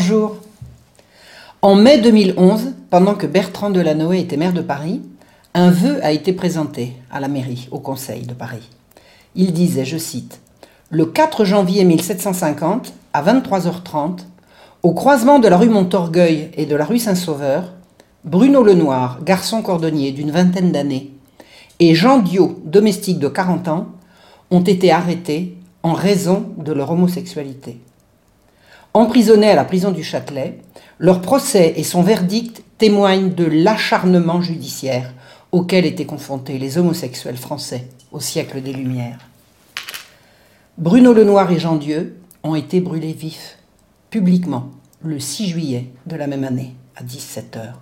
Bonjour. En mai 2011, pendant que Bertrand Delanoë était maire de Paris, un vœu a été présenté à la mairie, au conseil de Paris. Il disait, je cite, Le 4 janvier 1750, à 23h30, au croisement de la rue Montorgueil et de la rue Saint-Sauveur, Bruno Lenoir, garçon cordonnier d'une vingtaine d'années, et Jean Diot, domestique de 40 ans, ont été arrêtés en raison de leur homosexualité. Emprisonnés à la prison du Châtelet, leur procès et son verdict témoignent de l'acharnement judiciaire auquel étaient confrontés les homosexuels français au siècle des Lumières. Bruno Lenoir et Jean Dieu ont été brûlés vifs, publiquement, le 6 juillet de la même année, à 17 heures,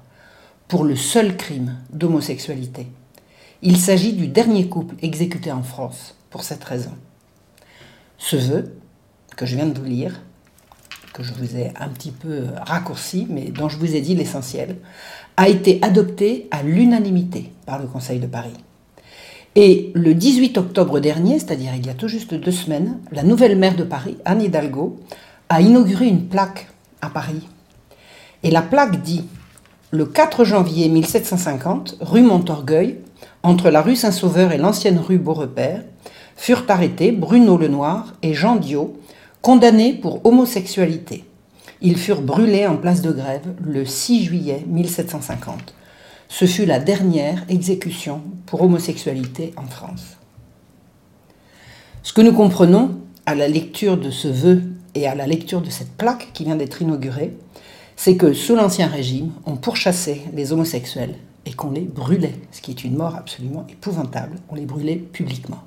pour le seul crime d'homosexualité. Il s'agit du dernier couple exécuté en France pour cette raison. Ce vœu, que je viens de vous lire, que je vous ai un petit peu raccourci, mais dont je vous ai dit l'essentiel, a été adopté à l'unanimité par le Conseil de Paris. Et le 18 octobre dernier, c'est-à-dire il y a tout juste deux semaines, la nouvelle maire de Paris, Anne Hidalgo, a inauguré une plaque à Paris. Et la plaque dit Le 4 janvier 1750, rue Montorgueil, entre la rue Saint-Sauveur et l'ancienne rue Beaurepaire, furent arrêtés Bruno Lenoir et Jean Diot, condamnés pour homosexualité. Ils furent brûlés en place de grève le 6 juillet 1750. Ce fut la dernière exécution pour homosexualité en France. Ce que nous comprenons à la lecture de ce vœu et à la lecture de cette plaque qui vient d'être inaugurée, c'est que sous l'Ancien Régime, on pourchassait les homosexuels et qu'on les brûlait, ce qui est une mort absolument épouvantable. On les brûlait publiquement.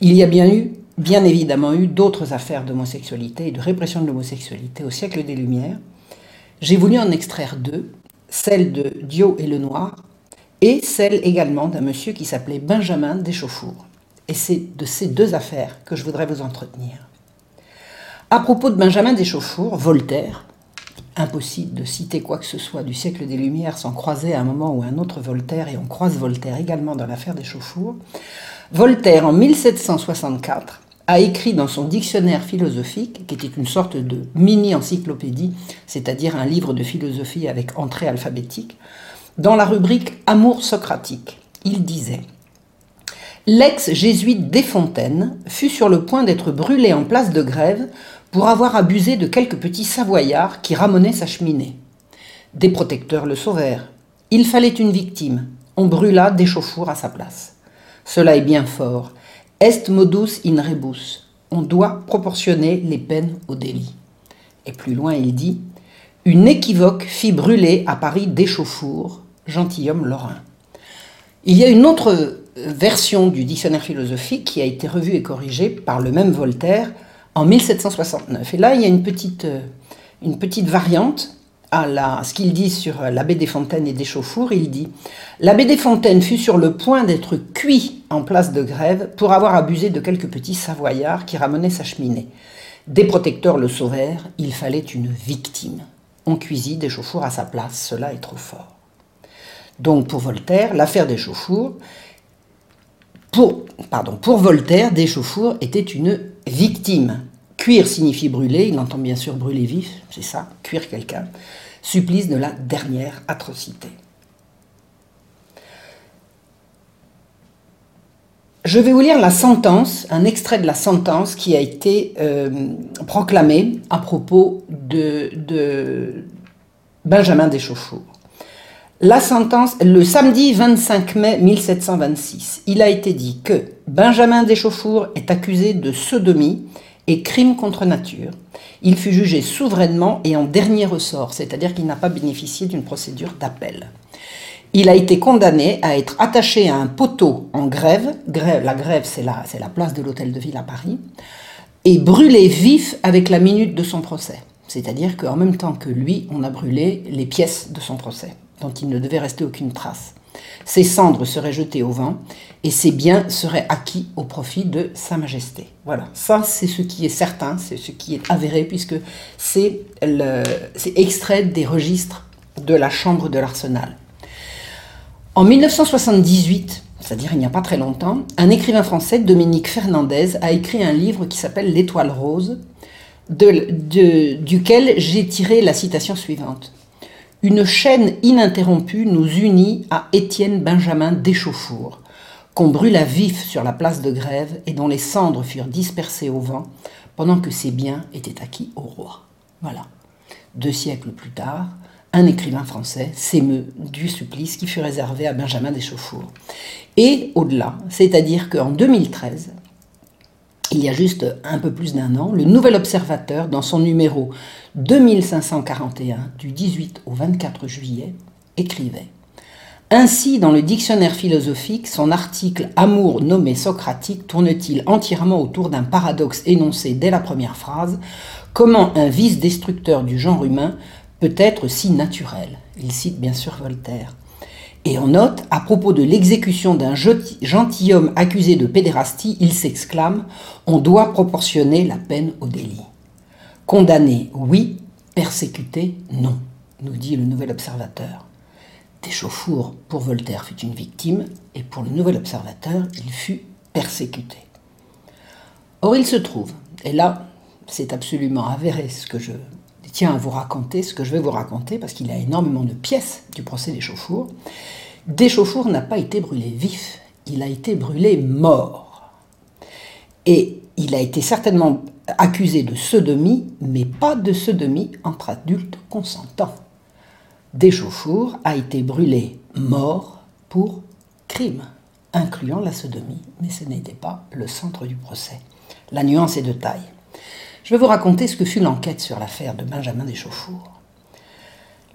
Il y a bien eu, bien évidemment eu, d'autres affaires d'homosexualité et de répression de l'homosexualité au siècle des Lumières. J'ai voulu en extraire deux, celle de Dio et le Noir, et celle également d'un monsieur qui s'appelait Benjamin Deschauffour. Et c'est de ces deux affaires que je voudrais vous entretenir. À propos de Benjamin Deschauffour, Voltaire, impossible de citer quoi que ce soit du siècle des Lumières sans croiser à un moment ou un autre Voltaire, et on croise Voltaire également dans l'affaire Deschauffour, Voltaire, en 1764, a écrit dans son dictionnaire philosophique, qui était une sorte de mini-encyclopédie, c'est-à-dire un livre de philosophie avec entrée alphabétique, dans la rubrique Amour socratique, il disait L'ex-jésuite Desfontaines fut sur le point d'être brûlé en place de grève pour avoir abusé de quelques petits savoyards qui ramonaient sa cheminée. Des protecteurs le sauvèrent. Il fallait une victime. On brûla des chauffours à sa place. Cela est bien fort. Est modus in rebus. On doit proportionner les peines au délit. Et plus loin, il dit Une équivoque fit brûler à Paris des chauffours, gentilhomme lorrain. Il y a une autre version du dictionnaire philosophique qui a été revue et corrigée par le même Voltaire en 1769. Et là, il y a une petite, une petite variante ce qu'il dit sur l'abbé des Fontaines et des Chauffours, il dit L'abbé des Fontaines fut sur le point d'être cuit en place de grève pour avoir abusé de quelques petits savoyards qui ramenaient sa cheminée. Des protecteurs le sauvèrent, il fallait une victime. On cuisit des chauffours à sa place, cela est trop fort. Donc pour Voltaire, l'affaire des chauffours, pour, pardon, pour Voltaire, des chauffours était une victime. Cuire signifie brûler, il entend bien sûr brûler vif, c'est ça, cuire quelqu'un supplice de la dernière atrocité. Je vais vous lire la sentence, un extrait de la sentence qui a été euh, proclamée à propos de, Benjamin Deschauffour. La sentence, le samedi 25 mai 1726, il a été dit que Benjamin Deschauffour est accusé de sodomie et crime contre nature. Il fut jugé souverainement et en dernier ressort, c'est-à-dire qu'il n'a pas bénéficié d'une procédure d'appel. Il a été condamné à être attaché à un poteau en grève, la grève c'est la place de l'hôtel de ville à Paris, et brûlé vif avec la minute de son procès. C'est-à-dire qu'en même temps que lui, on a brûlé les pièces de son procès, dont il ne devait rester aucune trace. Ses cendres seraient jetées au vent et ses biens seraient acquis au profit de Sa Majesté. Voilà, ça c'est ce qui est certain, c'est ce qui est avéré puisque c'est extrait des registres de la Chambre de l'Arsenal. En 1978, c'est-à-dire il n'y a pas très longtemps, un écrivain français, Dominique Fernandez, a écrit un livre qui s'appelle L'étoile rose, duquel j'ai tiré la citation suivante. Une chaîne ininterrompue nous unit à Étienne Benjamin Deschauffour, qu'on brûla vif sur la place de grève et dont les cendres furent dispersées au vent pendant que ses biens étaient acquis au roi. Voilà. Deux siècles plus tard, un écrivain français s'émeut du supplice qui fut réservé à Benjamin Deschauffour. Et au-delà, c'est-à-dire qu'en 2013, il y a juste un peu plus d'un an, le Nouvel Observateur, dans son numéro 2541 du 18 au 24 juillet, écrivait ainsi, dans le dictionnaire philosophique, son article Amour nommé socratique tourne-t-il entièrement autour d'un paradoxe énoncé dès la première phrase Comment un vice destructeur du genre humain peut être si naturel? Il cite bien sûr Voltaire. Et en note, à propos de l'exécution d'un gentilhomme accusé de pédérastie, il s'exclame On doit proportionner la peine au délit. Condamné, oui, persécuté, non, nous dit le nouvel observateur. Deschauffour, pour Voltaire, fut une victime, et pour le nouvel observateur, il fut persécuté. Or, il se trouve, et là, c'est absolument avéré ce que je tiens à vous raconter, ce que je vais vous raconter, parce qu'il y a énormément de pièces du procès d'Échauffour. Deschauffour n'a pas été brûlé vif, il a été brûlé mort. Et il a été certainement accusé de sodomie, mais pas de sodomie entre adultes consentants. Deschauffour a été brûlé mort pour crime, incluant la sodomie, mais ce n'était pas le centre du procès. La nuance est de taille. Je vais vous raconter ce que fut l'enquête sur l'affaire de Benjamin Deschauffour.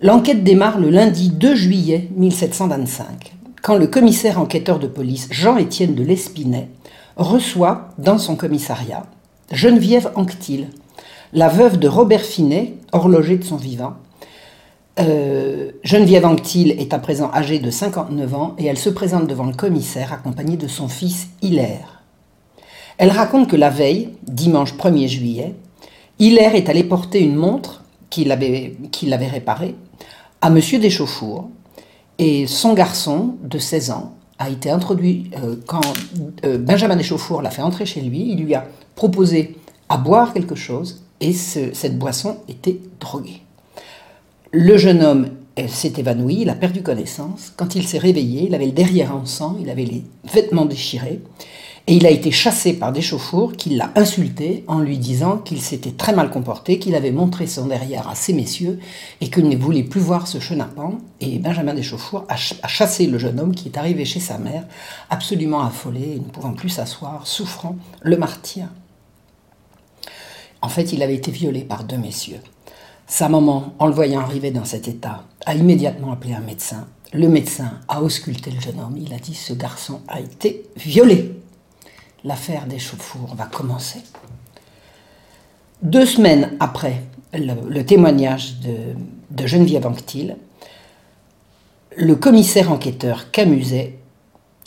L'enquête démarre le lundi 2 juillet 1725, quand le commissaire enquêteur de police Jean-Étienne de Lespinay reçoit dans son commissariat Geneviève Anctil, la veuve de Robert Finet, horloger de son vivant, euh, Geneviève Anctil est à présent âgée de 59 ans et elle se présente devant le commissaire accompagnée de son fils Hilaire. Elle raconte que la veille, dimanche 1er juillet, Hilaire est allé porter une montre qu'il avait, réparée à M. Deschauffour et son garçon de 16 ans a été introduit euh, quand euh, Benjamin Deschauffour l'a fait entrer chez lui. Il lui a proposé à boire quelque chose et cette boisson était droguée. Le jeune homme s'est évanoui, il a perdu connaissance. Quand il s'est réveillé, il avait le derrière en sang, il avait les vêtements déchirés. Et il a été chassé par des chauffours qui l'a insulté en lui disant qu'il s'était très mal comporté, qu'il avait montré son derrière à ces messieurs et qu'il ne voulait plus voir ce chenapan. Et Benjamin Deschauffours a, a chassé le jeune homme qui est arrivé chez sa mère, absolument affolé, ne pouvant plus s'asseoir, souffrant, le martyr. En fait, il avait été violé par deux messieurs. Sa maman, en le voyant arriver dans cet état, a immédiatement appelé un médecin. Le médecin a ausculté le jeune homme. Il a dit Ce garçon a été violé. L'affaire des chauffours va commencer. Deux semaines après le, témoignage de, Geneviève Anctil, le commissaire enquêteur Camuset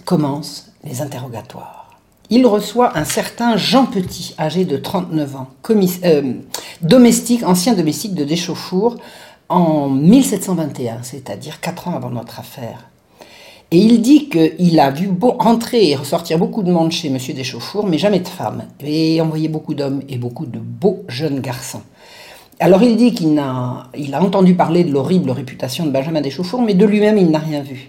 commence les interrogatoires il reçoit un certain Jean Petit, âgé de 39 ans, euh, domestique, ancien domestique de Deschauffour, en 1721, c'est-à-dire 4 ans avant notre affaire. Et il dit qu'il a vu rentrer et ressortir beaucoup de monde chez M. Deschauffour, mais jamais de femmes, et envoyé beaucoup d'hommes et beaucoup de beaux jeunes garçons. Alors il dit qu'il a, il a entendu parler de l'horrible réputation de Benjamin Deschauffour, mais de lui-même il n'a rien vu.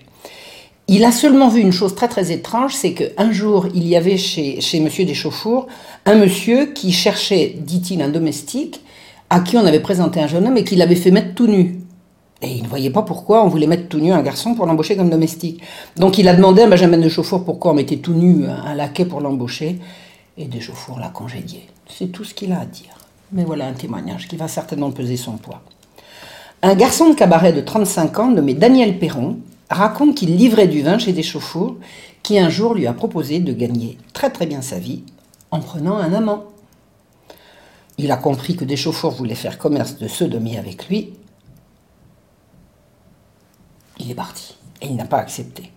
Il a seulement vu une chose très très étrange, c'est qu'un jour, il y avait chez, chez Monsieur Deschauffours un monsieur qui cherchait, dit-il, un domestique, à qui on avait présenté un jeune homme et qui l'avait fait mettre tout nu. Et il ne voyait pas pourquoi on voulait mettre tout nu un garçon pour l'embaucher comme domestique. Donc il a demandé à Benjamin Deschauffours pourquoi on mettait tout nu un laquais pour l'embaucher. Et Deschauffours l'a congédié. C'est tout ce qu'il a à dire. Mais voilà un témoignage qui va certainement peser son poids. Un garçon de cabaret de 35 ans nommé Daniel Perron raconte qu'il livrait du vin chez des chauffours qui un jour lui a proposé de gagner très très bien sa vie en prenant un amant. Il a compris que des chauffours voulaient faire commerce de sodomie avec lui. Il est parti et il n'a pas accepté.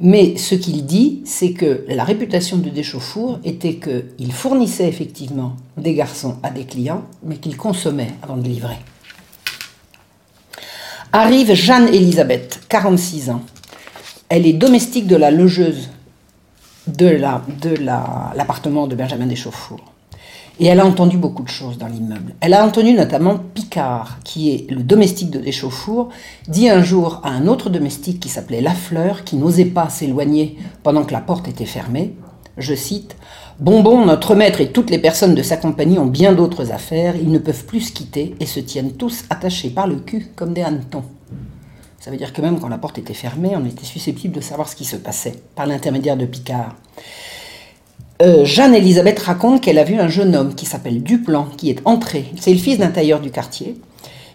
Mais ce qu'il dit, c'est que la réputation de Deschauffour était qu'il fournissait effectivement des garçons à des clients, mais qu'il consommait avant de livrer. Arrive Jeanne-Élisabeth, 46 ans. Elle est domestique de la logeuse de l'appartement la, de, de Benjamin Deschauffours. Et elle a entendu beaucoup de choses dans l'immeuble. Elle a entendu notamment Picard, qui est le domestique de Deschauffour, dit un jour à un autre domestique qui s'appelait Lafleur, qui n'osait pas s'éloigner pendant que la porte était fermée, je cite, Bonbon, notre maître et toutes les personnes de sa compagnie ont bien d'autres affaires, ils ne peuvent plus se quitter et se tiennent tous attachés par le cul comme des hannetons. Ça veut dire que même quand la porte était fermée, on était susceptible de savoir ce qui se passait par l'intermédiaire de Picard. Euh, Jeanne-Elisabeth raconte qu'elle a vu un jeune homme qui s'appelle Duplan, qui est entré, c'est le fils d'un tailleur du quartier.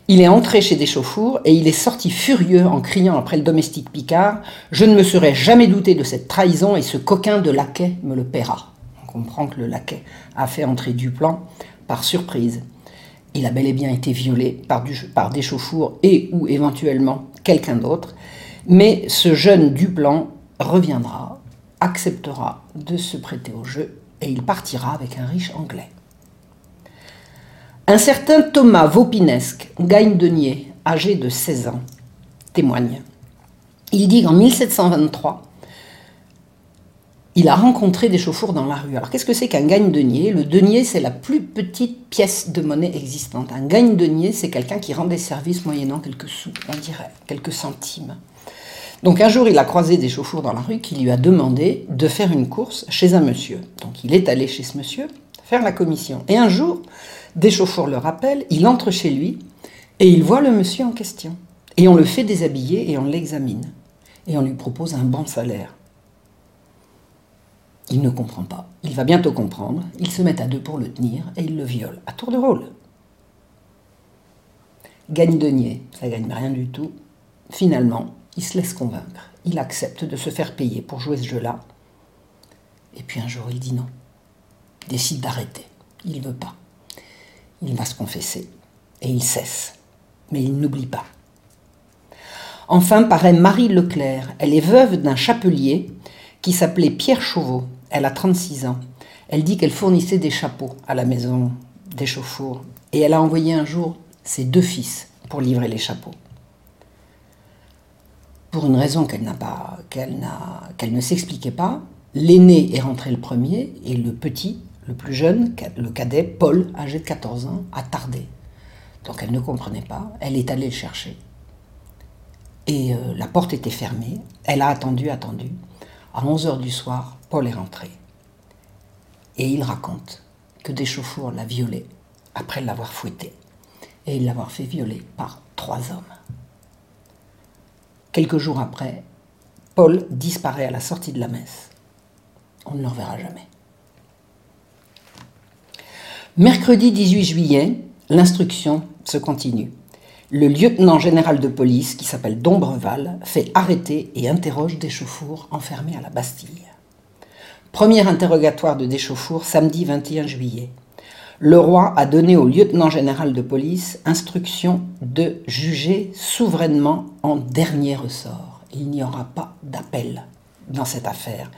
Il est entré chez Deschauffour et il est sorti furieux en criant après le domestique Picard Je ne me serais jamais douté de cette trahison et ce coquin de laquais me le paiera. On comprend que le laquais a fait entrer Duplan par surprise. Il a bel et bien été violé par, du, par Deschauffour et ou éventuellement quelqu'un d'autre, mais ce jeune Duplan reviendra acceptera de se prêter au jeu et il partira avec un riche anglais. Un certain Thomas Vaupinesque, gagne-denier, âgé de 16 ans, témoigne. Il dit qu'en 1723, il a rencontré des chauffours dans la rue. Alors qu'est-ce que c'est qu'un gagne-denier? Le denier, c'est la plus petite pièce de monnaie existante. Un gagne-denier, c'est quelqu'un qui rend des services moyennant quelques sous, on dirait, quelques centimes. Donc un jour, il a croisé des chauffours dans la rue qui lui a demandé de faire une course chez un monsieur. Donc il est allé chez ce monsieur faire la commission. Et un jour, des chauffours le rappellent, il entre chez lui et il voit le monsieur en question. Et on le fait déshabiller et on l'examine. Et on lui propose un bon salaire. Il ne comprend pas. Il va bientôt comprendre. Ils se mettent à deux pour le tenir et il le viole à tour de rôle. Gagne denier, ça gagne rien du tout. Finalement, il se laisse convaincre. Il accepte de se faire payer pour jouer ce jeu-là. Et puis un jour, il dit non. Décide d'arrêter. Il ne veut pas. Il va se confesser. Et il cesse. Mais il n'oublie pas. Enfin paraît Marie Leclerc. Elle est veuve d'un chapelier qui s'appelait Pierre Chauveau. Elle a 36 ans. Elle dit qu'elle fournissait des chapeaux à la maison des chauffours. Et elle a envoyé un jour ses deux fils pour livrer les chapeaux pour une raison qu'elle ne s'expliquait pas. L'aîné est rentré le premier et le petit, le plus jeune, le cadet, Paul, âgé de 14 ans, a tardé. Donc elle ne comprenait pas. Elle est allée le chercher. Et euh, la porte était fermée. Elle a attendu, attendu. À 11 heures du soir, Paul est rentré. Et il raconte que des chauffours l'a violé après l'avoir fouetté. Et l'avoir fait violer par trois hommes. Quelques jours après, Paul disparaît à la sortie de la messe. On ne le reverra jamais. Mercredi 18 juillet, l'instruction se continue. Le lieutenant général de police, qui s'appelle Dombreval, fait arrêter et interroge Deschauffour enfermé à la Bastille. Premier interrogatoire de Deschauffour samedi 21 juillet le roi a donné au lieutenant général de police instruction de juger souverainement en dernier ressort. Il n'y aura pas d'appel dans cette affaire,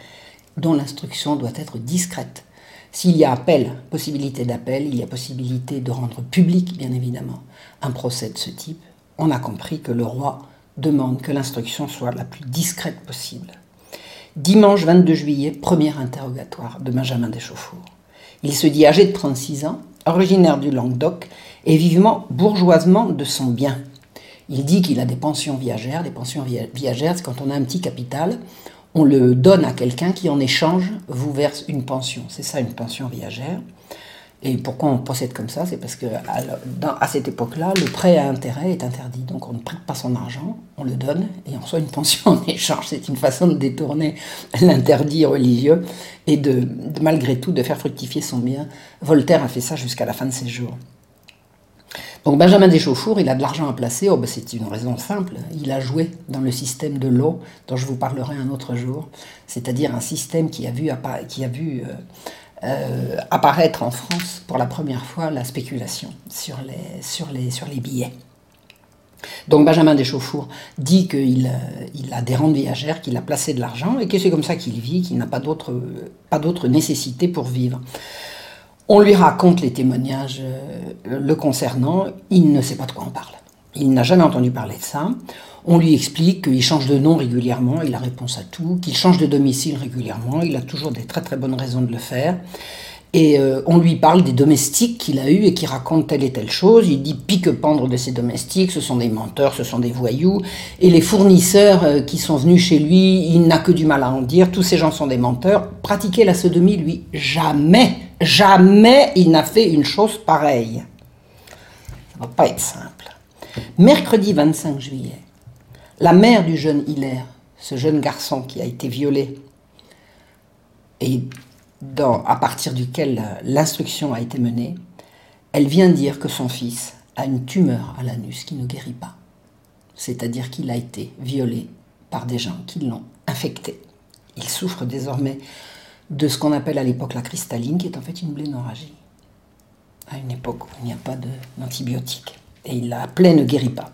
dont l'instruction doit être discrète. S'il y a appel, possibilité d'appel, il y a possibilité de rendre public, bien évidemment, un procès de ce type. On a compris que le roi demande que l'instruction soit la plus discrète possible. Dimanche 22 juillet, premier interrogatoire de Benjamin Deschauffour. Il se dit âgé de 36 ans, originaire du Languedoc et vivement bourgeoisement de son bien. Il dit qu'il a des pensions viagères. Les pensions viagères, c'est quand on a un petit capital, on le donne à quelqu'un qui en échange vous verse une pension. C'est ça une pension viagère. Et pourquoi on procède comme ça C'est parce que à, cette époque-là, le prêt à intérêt est interdit. Donc on ne prête pas son argent, on le donne et on reçoit une pension en échange. C'est une façon de détourner l'interdit religieux et de, malgré tout de faire fructifier son bien. Voltaire a fait ça jusqu'à la fin de ses jours. Donc Benjamin Deschauffour, il a de l'argent à placer. Oh ben c'est une raison simple. Il a joué dans le système de l'eau, dont je vous parlerai un autre jour. C'est-à-dire un système qui a vu, qui a vu euh, euh, apparaître en France pour la première fois la spéculation sur les, sur les, sur les billets. Donc Benjamin Deschauffour dit qu'il euh, il a des rentes viagères, qu'il a placé de l'argent et que c'est comme ça qu'il vit, qu'il n'a pas d'autre, nécessité pour vivre. On lui raconte les témoignages euh, le concernant, il ne sait pas de quoi on parle. Il n'a jamais entendu parler de ça. On lui explique qu'il change de nom régulièrement, il a réponse à tout, qu'il change de domicile régulièrement, il a toujours des très très bonnes raisons de le faire. Et euh, on lui parle des domestiques qu'il a eus et qui racontent telle et telle chose. Il dit pique-pendre de ses domestiques, ce sont des menteurs, ce sont des voyous. Et les fournisseurs euh, qui sont venus chez lui, il n'a que du mal à en dire. Tous ces gens sont des menteurs. Pratiquer la sodomie, lui, jamais, jamais il n'a fait une chose pareille. Ça va pas être simple. Mercredi 25 juillet, la mère du jeune Hilaire, ce jeune garçon qui a été violé et à partir duquel l'instruction a été menée, elle vient dire que son fils a une tumeur à l'anus qui ne guérit pas. C'est-à-dire qu'il a été violé par des gens qui l'ont infecté. Il souffre désormais de ce qu'on appelle à l'époque la cristalline, qui est en fait une blénorragie. À une époque où il n'y a pas d'antibiotiques. Et la plaie ne guérit pas.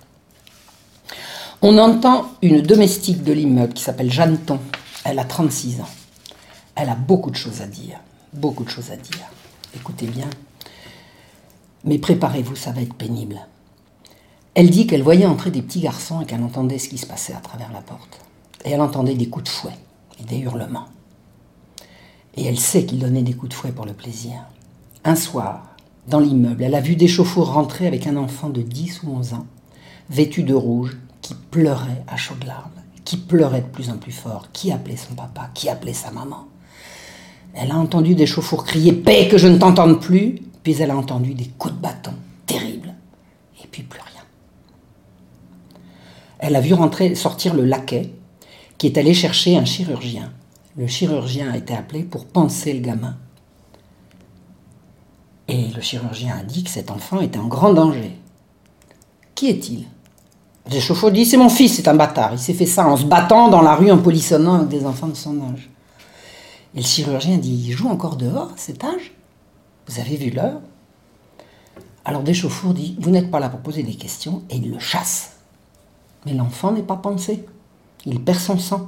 On entend une domestique de l'immeuble qui s'appelle Jeanneton. Elle a 36 ans. Elle a beaucoup de choses à dire. Beaucoup de choses à dire. Écoutez bien. Mais préparez-vous, ça va être pénible. Elle dit qu'elle voyait entrer des petits garçons et qu'elle entendait ce qui se passait à travers la porte. Et elle entendait des coups de fouet et des hurlements. Et elle sait qu'ils donnaient des coups de fouet pour le plaisir. Un soir, dans l'immeuble, elle a vu des chauffours rentrer avec un enfant de 10 ou 11 ans, vêtu de rouge, qui pleurait à chaudes larmes, qui pleurait de plus en plus fort, qui appelait son papa, qui appelait sa maman. Elle a entendu des chauffours crier Paix que je ne t'entende plus, puis elle a entendu des coups de bâton terribles, et puis plus rien. Elle a vu rentrer, sortir le laquais, qui est allé chercher un chirurgien. Le chirurgien a été appelé pour panser le gamin. Et le chirurgien a dit que cet enfant était en grand danger. Qui est-il? Les chauffours dit C'est mon fils, c'est un bâtard. Il s'est fait ça en se battant dans la rue en polissonnant avec des enfants de son âge. Et le chirurgien dit Il joue encore dehors à cet âge? Vous avez vu l'heure? Alors Deschauffour dit Vous n'êtes pas là pour poser des questions, et il le chasse. Mais l'enfant n'est pas pensé. Il perd son sang.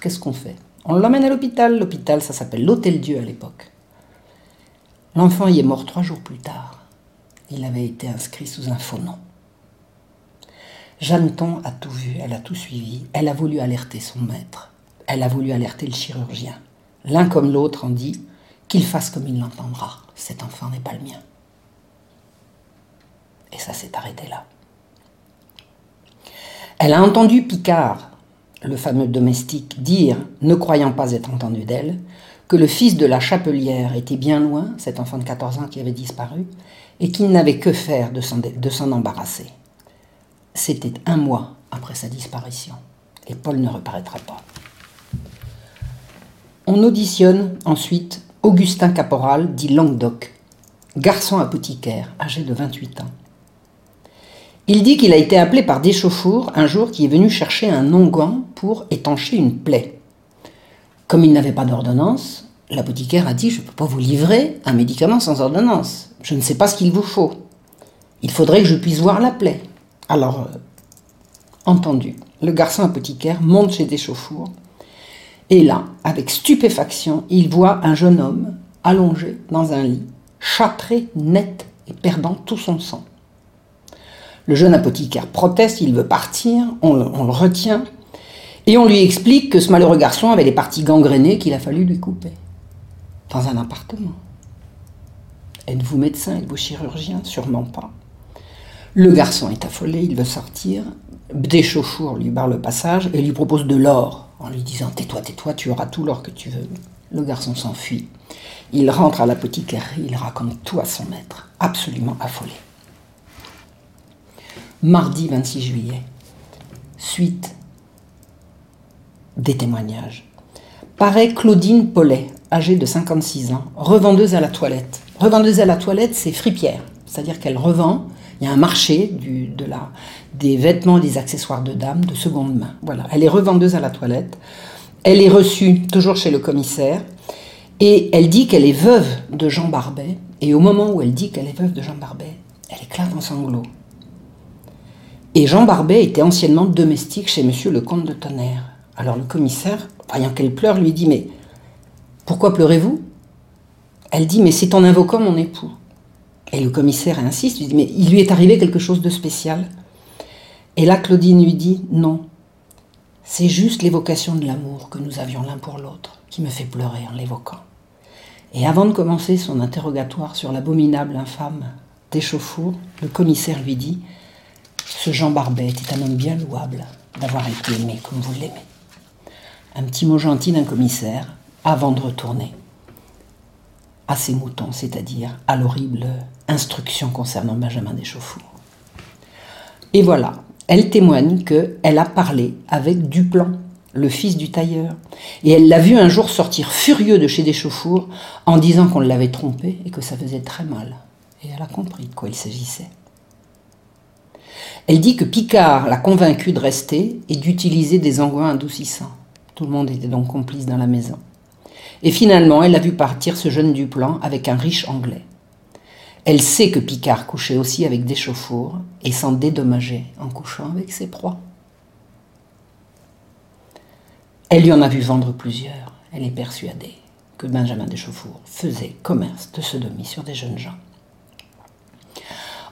Qu'est-ce qu'on fait? On l'emmène à l'hôpital. L'hôpital, ça s'appelle l'Hôtel Dieu à l'époque. L'enfant y est mort trois jours plus tard. Il avait été inscrit sous un faux nom. Jeanneton a tout vu, elle a tout suivi, elle a voulu alerter son maître, elle a voulu alerter le chirurgien. L'un comme l'autre en dit qu'il fasse comme il l'entendra. Cet enfant n'est pas le mien. Et ça s'est arrêté là. Elle a entendu Picard, le fameux domestique, dire, ne croyant pas être entendu d'elle, que le fils de la chapelière était bien loin, cet enfant de 14 ans qui avait disparu, et qu'il n'avait que faire de s'en embarrasser. C'était un mois après sa disparition, et Paul ne reparaîtra pas. On auditionne ensuite Augustin Caporal, dit Languedoc, garçon apothicaire, âgé de 28 ans. Il dit qu'il a été appelé par Deschauffour un jour qui est venu chercher un onguent pour étancher une plaie. Comme il n'avait pas d'ordonnance, l'apothicaire a dit Je ne peux pas vous livrer un médicament sans ordonnance. Je ne sais pas ce qu'il vous faut. Il faudrait que je puisse voir la plaie. Alors, euh, entendu, le garçon apothicaire monte chez Deschauffour et là, avec stupéfaction, il voit un jeune homme allongé dans un lit, châtré, net et perdant tout son sang. Le jeune apothicaire proteste, il veut partir, on le, retient, et on lui explique que ce malheureux garçon avait des parties gangrénées qu'il a fallu lui couper. Dans un appartement. Êtes-vous médecin? Êtes-vous chirurgien? Sûrement pas. Le garçon est affolé, il veut sortir. Déchauffour lui barre le passage et lui propose de l'or en lui disant Tais-toi, tais-toi, tu auras tout l'or que tu veux. Le garçon s'enfuit. Il rentre à l'apothicairerie, il raconte tout à son maître, absolument affolé. Mardi 26 juillet, suite des témoignages. Paraît Claudine Paulet, âgée de 56 ans, revendeuse à la toilette. Revendeuse à la toilette, c'est fripière, c'est-à-dire qu'elle revend il y a un marché de des vêtements, des accessoires de dames de seconde main. Voilà, elle est revendeuse à la toilette. Elle est reçue toujours chez le commissaire et elle dit qu'elle est veuve de Jean Barbet. Et au moment où elle dit qu'elle est veuve de Jean Barbet, elle éclate en sanglots. Et Jean Barbet était anciennement domestique chez monsieur le comte de Tonnerre. Alors le commissaire, voyant qu'elle pleure, lui dit Mais pourquoi pleurez-vous? Elle dit Mais c'est en invoquant mon époux. Et le commissaire insiste, il lui est arrivé quelque chose de spécial. Et là, Claudine lui dit, non, c'est juste l'évocation de l'amour que nous avions l'un pour l'autre qui me fait pleurer en l'évoquant. Et avant de commencer son interrogatoire sur l'abominable infâme d'échauffour, le commissaire lui dit Ce Jean Barbet était un homme bien louable d'avoir été aimé comme vous l'aimez. Un petit mot gentil d'un commissaire avant de retourner à ses moutons, c'est-à-dire à, l'horrible instruction concernant Benjamin Deschauffour. Et voilà, elle témoigne qu'elle a parlé avec Duplan, le fils du tailleur, et elle l'a vu un jour sortir furieux de chez Deschauffour en disant qu'on l'avait trompé et que ça faisait très mal. Et elle a compris de quoi il s'agissait. Elle dit que Picard l'a convaincu de rester et d'utiliser des engoins adoucissants. Tout le monde était donc complice dans la maison. Et finalement, elle a vu partir ce jeune Duplan avec un riche anglais. Elle sait que Picard couchait aussi avec des chauffours et s'en dédommageait en couchant avec ses proies. Elle lui en a vu vendre plusieurs. Elle est persuadée que Benjamin Deschauffour faisait commerce de sodomie sur des jeunes gens.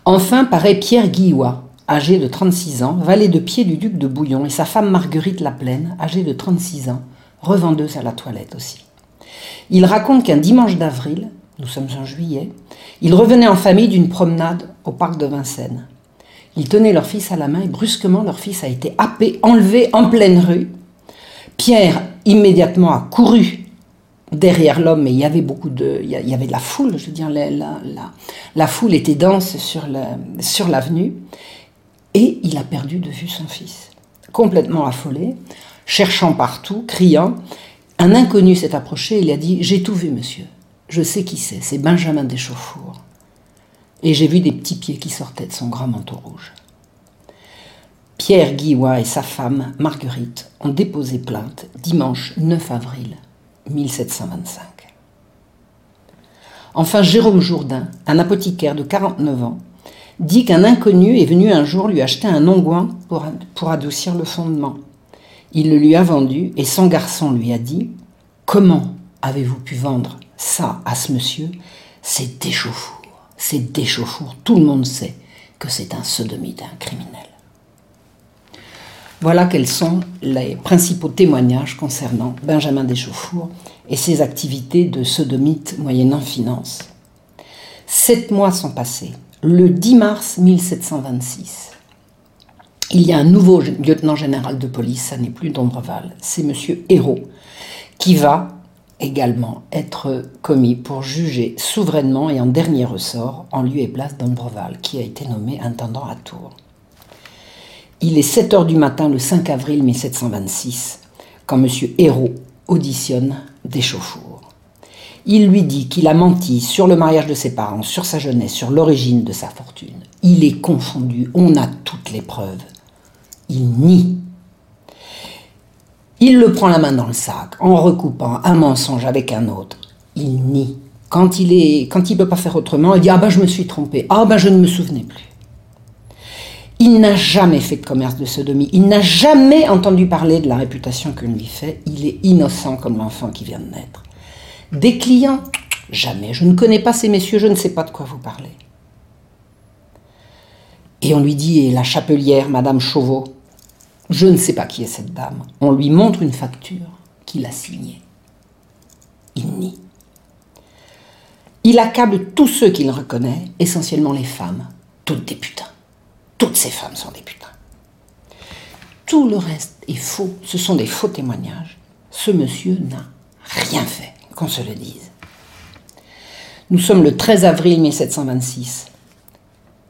Enfin paraît Pierre Guillois, âgé de 36 ans, valet de pied du duc de Bouillon, et sa femme Marguerite Laplaine, âgée de 36 ans, revendeuse à la toilette aussi. Il raconte qu'un dimanche d'avril, nous sommes en juillet, ils revenaient en famille d'une promenade au parc de Vincennes. Ils tenaient leur fils à la main et brusquement leur fils a été happé, enlevé en pleine rue. Pierre immédiatement a couru derrière l'homme, mais il y avait beaucoup de, il y avait de la foule, je veux dire, la, la, la, foule était dense sur l'avenue, et il a perdu de vue son fils, complètement affolé, cherchant partout, criant. Un inconnu s'est approché et il a dit J'ai tout vu, monsieur. Je sais qui c'est, c'est Benjamin Deschauffour. Et j'ai vu des petits pieds qui sortaient de son grand manteau rouge. Pierre Guillois et sa femme, Marguerite, ont déposé plainte dimanche 9 avril 1725. Enfin, Jérôme Jourdain, un apothicaire de 49 ans, dit qu'un inconnu est venu un jour lui acheter un onguent pour, pour adoucir le fondement. Il le lui a vendu et son garçon lui a dit Comment avez-vous pu vendre ça à ce monsieur C'est déchauffour. C'est déchauffour. Tout le monde sait que c'est un sodomite, un criminel. Voilà quels sont les principaux témoignages concernant Benjamin Deschauffour et ses activités de sodomite moyennant finance. Sept mois sont passés. Le 10 mars 1726, il y a un nouveau lieutenant général de police, ça n'est plus d'Ombreval, c'est M. Hérault, qui va également être commis pour juger souverainement et en dernier ressort en lieu et place d'Ombreval, qui a été nommé intendant à Tours. Il est 7 heures du matin le 5 avril 1726 quand M. Hérault auditionne Deschauffour. Il lui dit qu'il a menti sur le mariage de ses parents, sur sa jeunesse, sur l'origine de sa fortune. Il est confondu, on a toutes les preuves il nie. Il le prend la main dans le sac en recoupant un mensonge avec un autre. Il nie. Quand il est, quand il peut pas faire autrement, il dit ah ben je me suis trompé, ah ben je ne me souvenais plus. Il n'a jamais fait de commerce de sodomie. Il n'a jamais entendu parler de la réputation que lui fait. Il est innocent comme l'enfant qui vient de naître. Des clients Jamais. Je ne connais pas ces messieurs, je ne sais pas de quoi vous parlez. Et on lui dit, la chapelière, Madame Chauveau, je ne sais pas qui est cette dame. On lui montre une facture qu'il a signée. Il nie. Il accable tous ceux qu'il reconnaît, essentiellement les femmes, toutes des putains. Toutes ces femmes sont des putains. Tout le reste est faux, ce sont des faux témoignages. Ce monsieur n'a rien fait, qu'on se le dise. Nous sommes le 13 avril 1726.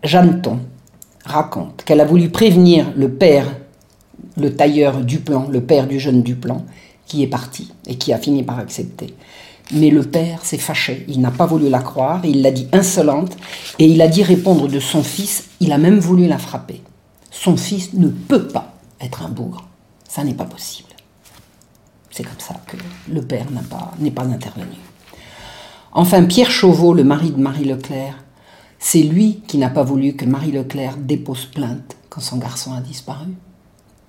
Jeanneton raconte qu'elle a voulu prévenir le père le tailleur Duplan, le père du jeune Duplan, qui est parti et qui a fini par accepter. Mais le père s'est fâché, il n'a pas voulu la croire, il l'a dit insolente, et il a dit répondre de son fils, il a même voulu la frapper. Son fils ne peut pas être un bougre, ça n'est pas possible. C'est comme ça que le père n'est pas, pas intervenu. Enfin, Pierre Chauveau, le mari de Marie Leclerc, c'est lui qui n'a pas voulu que Marie Leclerc dépose plainte quand son garçon a disparu.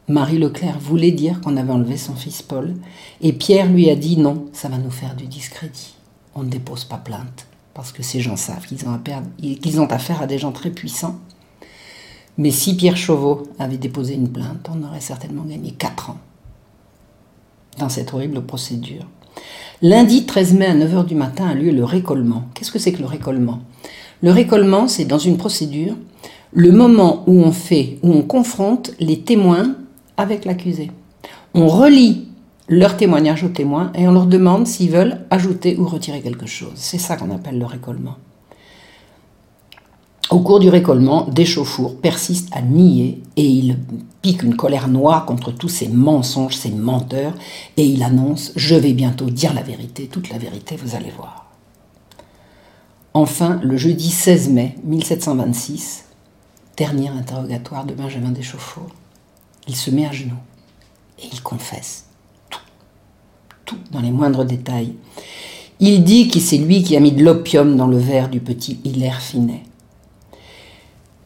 Marie Leclerc voulait dire qu'on avait enlevé son fils Paul, et Pierre lui a dit non, ça va nous faire du discrédit. On ne dépose pas plainte, parce que ces gens savent qu'ils ont, ont affaire à des gens très puissants. Mais si Pierre Chauveau avait déposé une plainte, on aurait certainement gagné 4 ans dans cette horrible procédure. Lundi 13 mai à 9h du matin a lieu le récollement. Qu'est-ce que c'est que le récollement? Le récollement, c'est dans une procédure le moment où on fait, où on confronte les témoins avec l'accusé. On relie leur témoignage aux témoins et on leur demande s'ils veulent ajouter ou retirer quelque chose. C'est ça qu'on appelle le récollement. Au cours du récollement, Deschauffour persiste à nier et il pique une colère noire contre tous ces mensonges, ces menteurs, et il annonce Je vais bientôt dire la vérité, toute la vérité, vous allez voir. Enfin, le jeudi 16 mai 1726, dernier interrogatoire de Benjamin Deschauffour, il se met à genoux et il confesse tout, tout dans les moindres détails. Il dit que c'est lui qui a mis de l'opium dans le verre du petit Hilaire Finet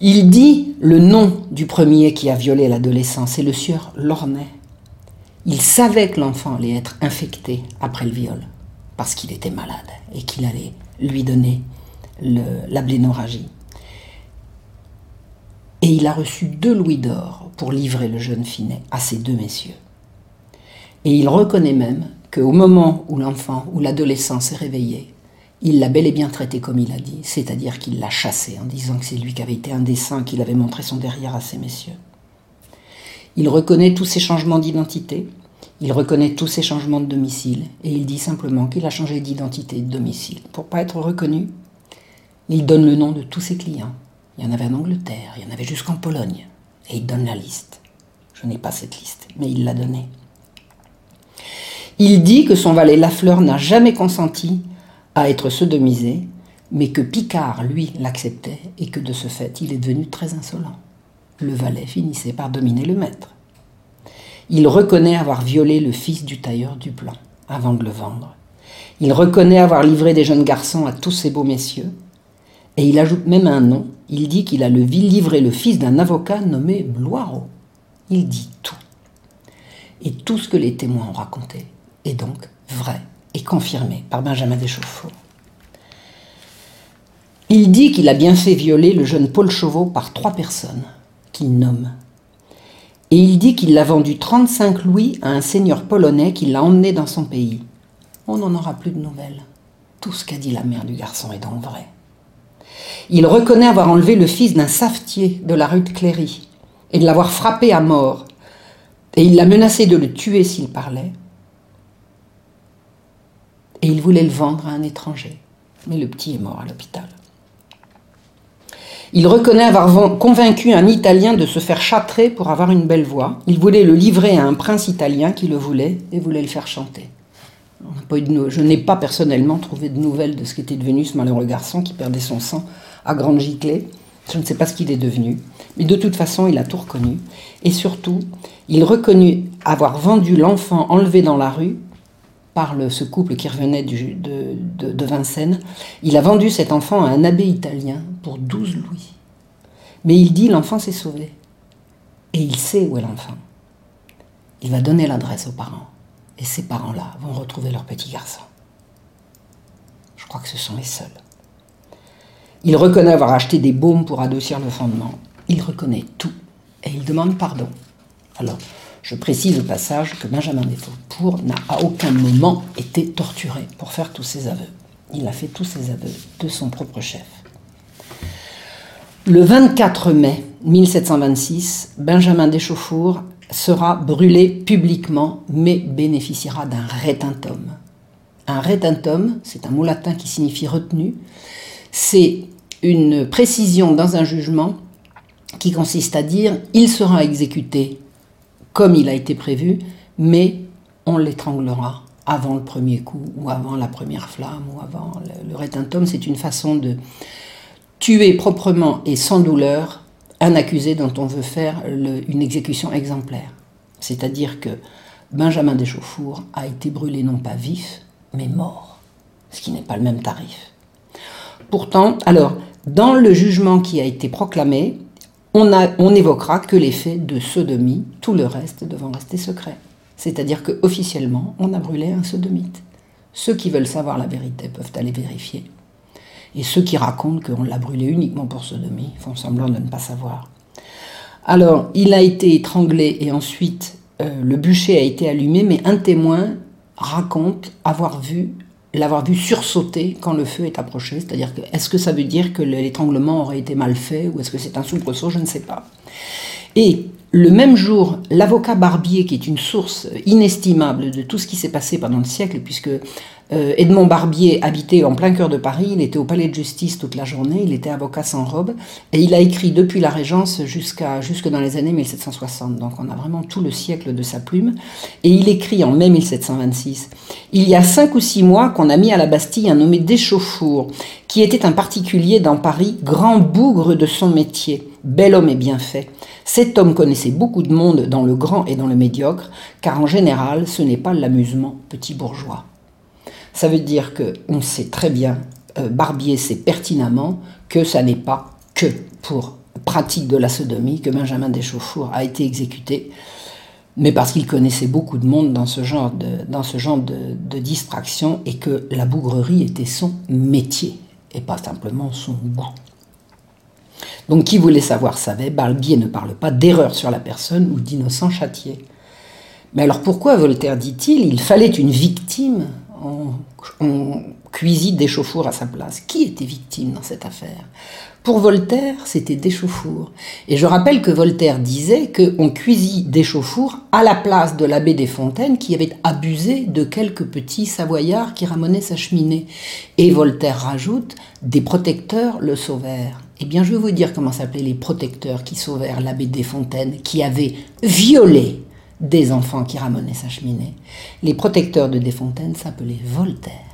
il dit le nom du premier qui a violé l'adolescent, c'est le sieur Lornay. Il savait que l'enfant allait être infecté après le viol, parce qu'il était malade et qu'il allait lui donner la blénorragie. Et il a reçu deux louis d'or pour livrer le jeune Finet à ces deux messieurs. Et il reconnaît même qu'au moment où l'enfant ou l'adolescent s'est réveillé, il l'a bel et bien traité comme il a dit, c'est-à-dire qu'il l'a chassé en disant que c'est lui qui avait été indécent, qu'il avait montré son derrière à ces messieurs. Il reconnaît tous ces changements d'identité, il reconnaît tous ces changements de domicile, et il dit simplement qu'il a changé d'identité et de domicile. Pour pas être reconnu, il donne le nom de tous ses clients. Il y en avait en Angleterre, il y en avait jusqu'en Pologne, il donne la liste. Je n'ai pas cette liste, mais il l'a donnée. Il dit que son valet Lafleur n'a jamais consenti à être sodomisé, mais que Picard, lui, l'acceptait et que de ce fait, il est devenu très insolent. Le valet finissait par dominer le maître. Il reconnaît avoir violé le fils du tailleur du plan avant de le vendre. Il reconnaît avoir livré des jeunes garçons à tous ces beaux messieurs. Et il ajoute même un nom. Il dit qu'il a le livré le fils d'un avocat nommé Bloireau. Il dit tout. Et tout ce que les témoins ont raconté est donc vrai et confirmé par Benjamin Deschauffour. Il dit qu'il a bien fait violer le jeune Paul Chauveau par trois personnes, qu'il nomme. Et il dit qu'il l'a vendu 35 louis à un seigneur polonais qui l'a emmené dans son pays. On n'en aura plus de nouvelles. Tout ce qu'a dit la mère du garçon est donc vrai. Il reconnaît avoir enlevé le fils d'un savetier de la rue de Cléry et de l'avoir frappé à mort. Et il l'a menacé de le tuer s'il parlait et il voulait le vendre à un étranger. Mais le petit est mort à l'hôpital. Il reconnaît avoir convaincu un Italien de se faire châtrer pour avoir une belle voix. Il voulait le livrer à un prince italien qui le voulait et voulait le faire chanter. Je n'ai pas personnellement trouvé de nouvelles de ce qu'était devenu ce malheureux garçon qui perdait son sang à grande giclée. Je ne sais pas ce qu'il est devenu, mais de toute façon, il a tout reconnu. Et surtout, il reconnut avoir vendu l'enfant enlevé dans la rue par ce couple qui revenait de, Vincennes, il a vendu cet enfant à un abbé italien pour 12 louis. Mais il dit l'enfant s'est sauvé. Et il sait où est l'enfant. Il va donner l'adresse aux parents. Et ces parents-là vont retrouver leur petit garçon. Je crois que ce sont les seuls. Il reconnaît avoir acheté des baumes pour adoucir le fondement. Il reconnaît tout. Et il demande pardon. Alors, je précise au passage que Benjamin Desfaucourt n'a à aucun moment été torturé pour faire tous ses aveux. Il a fait tous ses aveux de son propre chef. Le 24 mai 1726, Benjamin Deschauffour sera brûlé publiquement, mais bénéficiera d'un rétintum. Un rétintum, c'est un mot latin qui signifie retenu. C'est une précision dans un jugement qui consiste à dire il sera exécuté comme il a été prévu, mais on l'étranglera avant le premier coup ou avant la première flamme ou avant le, le c'est une façon de tuer proprement et sans douleur un accusé dont on veut faire une exécution exemplaire. C'est-à-dire que Benjamin Deschauffour a été brûlé non pas vif, mais mort, ce qui n'est pas le même tarif. Pourtant, alors, dans le jugement qui a été proclamé, on, évoquera que les faits de sodomie, tout le reste devant rester secret. C'est-à-dire que officiellement, on a brûlé un sodomite. Ceux qui veulent savoir la vérité peuvent aller vérifier. Et ceux qui racontent qu'on l'a brûlé uniquement pour sodomie font semblant de ne pas savoir. Alors, il a été étranglé et ensuite euh, le bûcher a été allumé, mais un témoin raconte avoir vu l'avoir vu sursauter quand le feu est approché. C'est-à-dire que est-ce que ça veut dire que l'étranglement aurait été mal fait ou est-ce que c'est un soubresaut? Je ne sais pas. Et le même jour, l'avocat Barbier, qui est une source inestimable de tout ce qui s'est passé pendant le siècle, puisque euh, Edmond Barbier habitait en plein cœur de Paris, il était au palais de justice toute la journée, il était avocat sans robe, et il a écrit depuis la Régence jusqu'à jusque dans les années 1760. Donc on a vraiment tout le siècle de sa plume. Et il écrit en mai 1726 Il y a cinq ou six mois qu'on a mis à la Bastille un nommé Deschauffour, qui était un particulier dans Paris, grand bougre de son métier, bel homme et bien fait. Cet homme connaissait beaucoup de monde dans le grand et dans le médiocre, car en général, ce n'est pas l'amusement petit bourgeois. Ça veut dire qu'on sait très bien, euh, Barbier sait pertinemment que ça n'est pas que pour pratique de la sodomie que Benjamin Deschauffour a été exécuté, mais parce qu'il connaissait beaucoup de monde dans ce genre de, dans ce genre de, de distraction et que la bougrerie était son métier et pas simplement son goût. Donc qui voulait savoir savait, Barbier ne parle pas d'erreur sur la personne ou d'innocent châtié. Mais alors pourquoi Voltaire dit-il il fallait une victime on, cuisine des chauffours à sa place. Qui était victime dans cette affaire? Pour Voltaire, c'était Deschauffour. Et je rappelle que Voltaire disait qu'on cuisit Deschauffour à la place de l'abbé des Fontaines qui avait abusé de quelques petits savoyards qui ramenaient sa cheminée. Et Voltaire rajoute des protecteurs le sauvèrent. Eh bien, je vais vous dire comment s'appelaient les protecteurs qui sauvèrent l'abbé des Fontaines, qui avait violé des enfants qui ramenaient sa cheminée. Les protecteurs de Desfontaines s'appelaient Voltaire.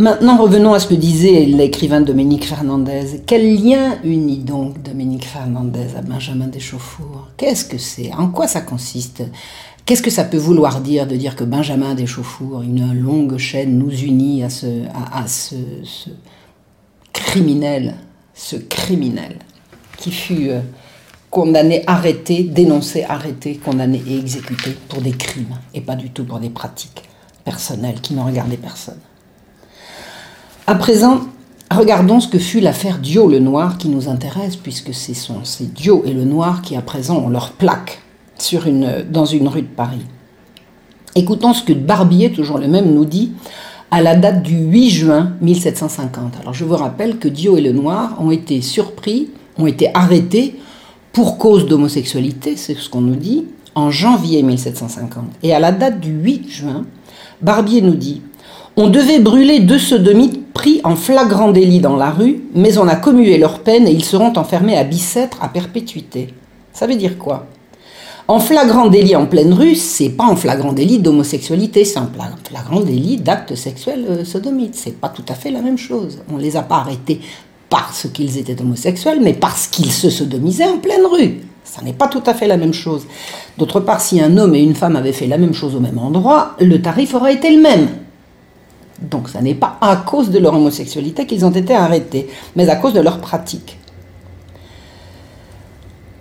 Maintenant, revenons à ce que disait l'écrivain Dominique Fernandez. Quel lien unit donc Dominique Fernandez à Benjamin Deschauffour Qu'est-ce que c'est? En quoi ça consiste? Qu'est-ce que ça peut vouloir dire de dire que Benjamin Deschauffour, une longue chaîne, nous unit à ce, à, ce, ce criminel, ce criminel qui fut euh, condamné, arrêté, dénoncé, arrêté, condamné et exécuté pour des crimes et pas du tout pour des pratiques personnelles qui ne regardaient personne? À présent, regardons ce que fut l'affaire Dio le Noir qui nous intéresse puisque c'est Dio et le Noir qui à présent ont leur plaque sur une, dans une rue de Paris. Écoutons ce que Barbier, toujours le même, nous dit à la date du 8 juin 1750. Alors je vous rappelle que Dio et le Noir ont été surpris, ont été arrêtés pour cause d'homosexualité, c'est ce qu'on nous dit, en janvier 1750. Et à la date du 8 juin, Barbier nous dit On devait brûler deux sodomites pris en flagrant délit dans la rue, mais on a commué leur peine et ils seront enfermés à Bicêtre à perpétuité. Ça veut dire quoi? En flagrant délit en pleine rue, c'est pas en flagrant délit d'homosexualité, c'est en flagrant délit d'acte sexuel euh, sodomite. C'est pas tout à fait la même chose. On les a pas arrêtés parce qu'ils étaient homosexuels, mais parce qu'ils se sodomisaient en pleine rue. Ça n'est pas tout à fait la même chose. D'autre part, si un homme et une femme avaient fait la même chose au même endroit, le tarif aurait été le même. Donc ça n'est pas à cause de leur homosexualité qu'ils ont été arrêtés, mais à cause de leur pratique.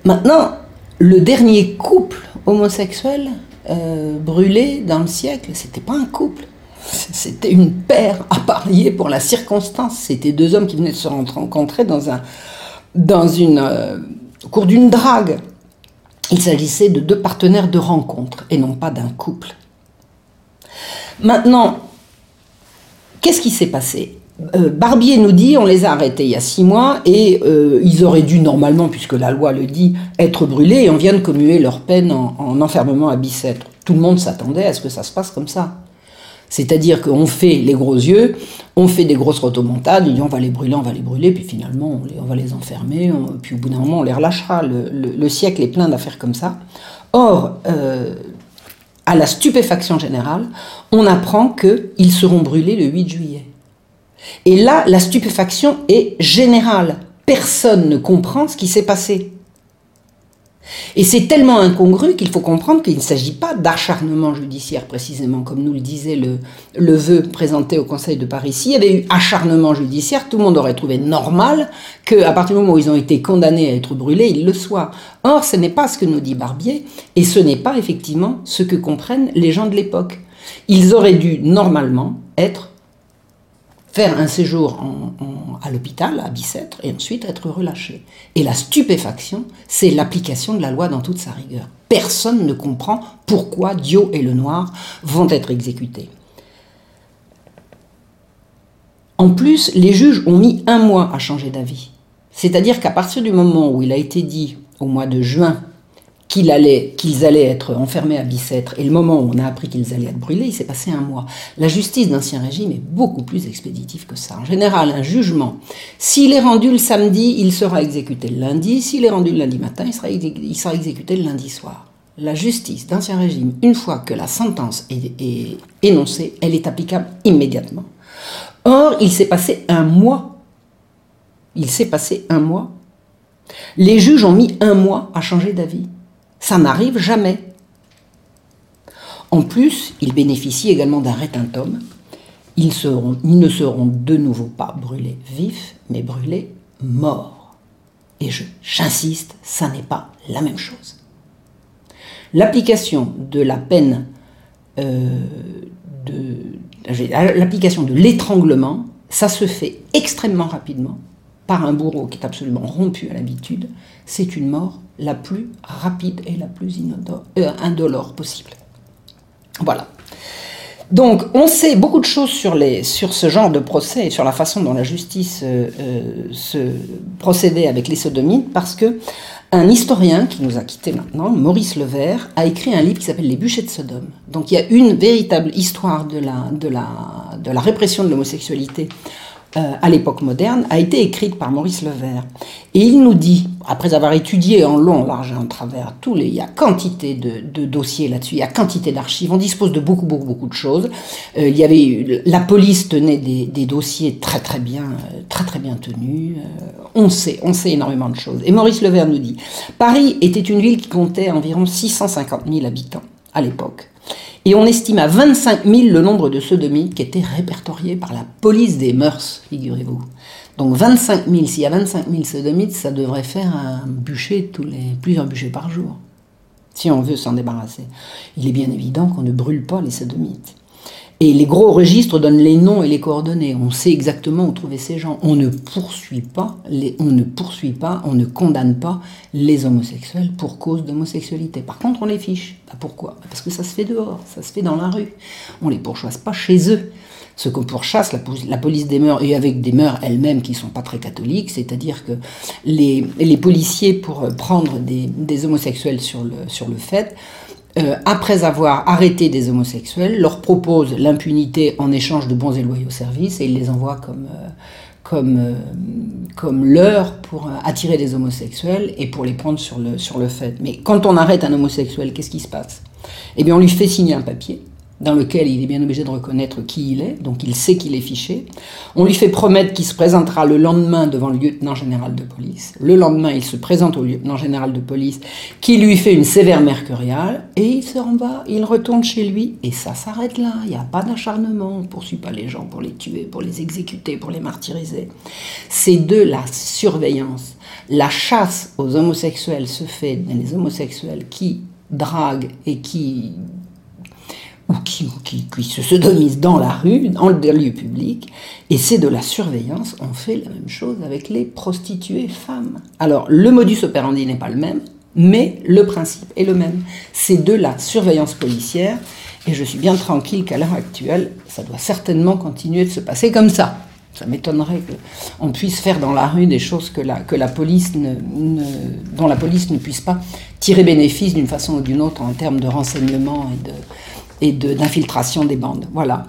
Maintenant, le dernier couple homosexuel euh, brûlé dans le siècle, c'était pas un couple, c'était une paire à parier pour la circonstance. C'était deux hommes qui venaient de se rencontrer dans, un, dans une, euh, au cours d'une drague. Il s'agissait de deux partenaires de rencontre et non pas d'un couple. Maintenant, qu'est-ce qui s'est passé? Euh, Barbier nous dit on les a arrêtés il y a six mois et euh, ils auraient dû normalement, puisque la loi le dit, être brûlés et on vient de commuer leur peine en, en enfermement à Bicêtre. Tout le monde s'attendait à ce que ça se passe comme ça. C'est-à-dire qu'on fait les gros yeux, on fait des grosses rotomontades, on on va les brûler, on va les brûler, puis finalement on, va les enfermer, puis au bout d'un moment on les relâchera. Le, siècle est plein d'affaires comme ça. Or, euh, à la stupéfaction générale, on apprend qu'ils seront brûlés le 8 juillet. Et là, la stupéfaction est générale. Personne ne comprend ce qui s'est passé. Et c'est tellement incongru qu'il faut comprendre qu'il ne s'agit pas d'acharnement judiciaire précisément, comme nous le disait le, le vœu présenté au Conseil de Paris. S'il y avait eu acharnement judiciaire, tout le monde aurait trouvé normal qu'à partir du moment où ils ont été condamnés à être brûlés, ils le soient. Or, ce n'est pas ce que nous dit Barbier, et ce n'est pas effectivement ce que comprennent les gens de l'époque. Ils auraient dû normalement être faire un séjour à l'hôpital, à Bicêtre, et ensuite être relâché. Et la stupéfaction, c'est l'application de la loi dans toute sa rigueur. Personne ne comprend pourquoi Dio et le Noir vont être exécutés. En plus, les juges ont mis un mois à changer d'avis. C'est-à-dire qu'à partir du moment où il a été dit, au mois de juin, qu'ils allaient, allaient être enfermés à Bicêtre, et le moment où on a appris qu'ils allaient être brûlés, il s'est passé un mois. La justice d'Ancien Régime est beaucoup plus expéditive que ça. En général, un jugement, s'il est rendu le samedi, il sera exécuté le lundi. S'il est rendu le lundi matin, il sera, exécuté le lundi soir. La justice d'Ancien Régime, une fois que la sentence est énoncée, elle est applicable immédiatement. Or, il s'est passé un mois. Il s'est passé un mois. Les juges ont mis un mois à changer d'avis. Ça n'arrive jamais. En plus, ils bénéficient également d'un rétintum. Ils, ne seront de nouveau pas brûlés vifs, mais brûlés morts. Et j'insiste, ça n'est pas la même chose. L'application de la peine euh, de, l'application de l'étranglement, ça se fait extrêmement rapidement par un bourreau qui est absolument rompu à l'habitude. C'est une mort la plus rapide et la plus euh, indolore possible. Voilà. Donc, on sait beaucoup de choses sur, ce genre de procès et sur la façon dont la justice euh, euh, se procédait avec les sodomites, parce que un historien qui nous a quittés maintenant, Maurice Levert, a écrit un livre qui s'appelle Les bûchers de Sodome. Donc il y a une véritable histoire de la répression de l'homosexualité euh, à l'époque moderne, a été écrite par Maurice Levert. Et il nous dit, après avoir étudié en long, en large et en travers tous les, il y a quantité de, dossiers là-dessus, il y a quantité d'archives, on dispose de beaucoup, beaucoup, beaucoup de choses. Euh, il y avait, la police tenait des, dossiers très, très bien, euh, très, très bien tenus. on sait, on sait énormément de choses. Et Maurice Levert nous dit, Paris était une ville qui comptait environ 650 000 habitants à l'époque. Et on estime à 25 000 le nombre de sodomites qui étaient répertoriés par la police des mœurs, figurez-vous. Donc 25 000, s'il y a 25 000 sodomites, ça devrait faire un bûcher tous les plusieurs bûchers par jour, si on veut s'en débarrasser. Il est bien évident qu'on ne brûle pas les sodomites. Et les gros registres donnent les noms et les coordonnées. On sait exactement où trouver ces gens. On ne poursuit pas, on ne poursuit pas, on ne condamne pas les homosexuels pour cause d'homosexualité. Par contre, on les fiche. Bah, pourquoi? Bah, Parce que ça se fait dehors, ça se fait dans la rue. On les pourchasse pas chez eux. Ce qu'on pourchasse, la, police des mœurs, et avec des mœurs elles-mêmes qui ne sont pas très catholiques, c'est-à-dire que les, policiers, pour prendre des, des homosexuels sur le, sur le fait, euh, après avoir arrêté des homosexuels, leur propose l'impunité en échange de bons et loyaux services et ils les envoient comme, euh, comme, euh, comme leurre pour attirer des homosexuels et pour les prendre sur le, sur le fait. Mais quand on arrête un homosexuel, qu'est-ce qui se passe? Eh bien, on lui fait signer un papier dans lequel il est bien obligé de reconnaître qui il est, donc il sait qu'il est fiché. On lui fait promettre qu'il se présentera le lendemain devant le lieutenant général de police. Le lendemain, il se présente au lieutenant général de police qui lui fait une sévère mercuriale et il se bas, il retourne chez lui et ça s'arrête là. Il n'y a pas d'acharnement, on ne poursuit pas les gens pour les tuer, pour les exécuter, pour les martyriser. C'est de la surveillance. La chasse aux homosexuels se fait des homosexuels qui draguent et qui ou qui, qui, se sodomisent dans la rue, dans le lieu public, et c'est de la surveillance. On fait la même chose avec les prostituées femmes. Alors, le modus operandi n'est pas le même, mais le principe est le même. C'est de la surveillance policière, et je suis bien tranquille qu'à l'heure actuelle, ça doit certainement continuer de se passer comme ça. Ça m'étonnerait qu'on puisse faire dans la rue des choses que la, que la police ne, dont la police ne puisse pas tirer bénéfice d'une façon ou d'une autre en termes de renseignement et de, et d'infiltration des bandes. Voilà.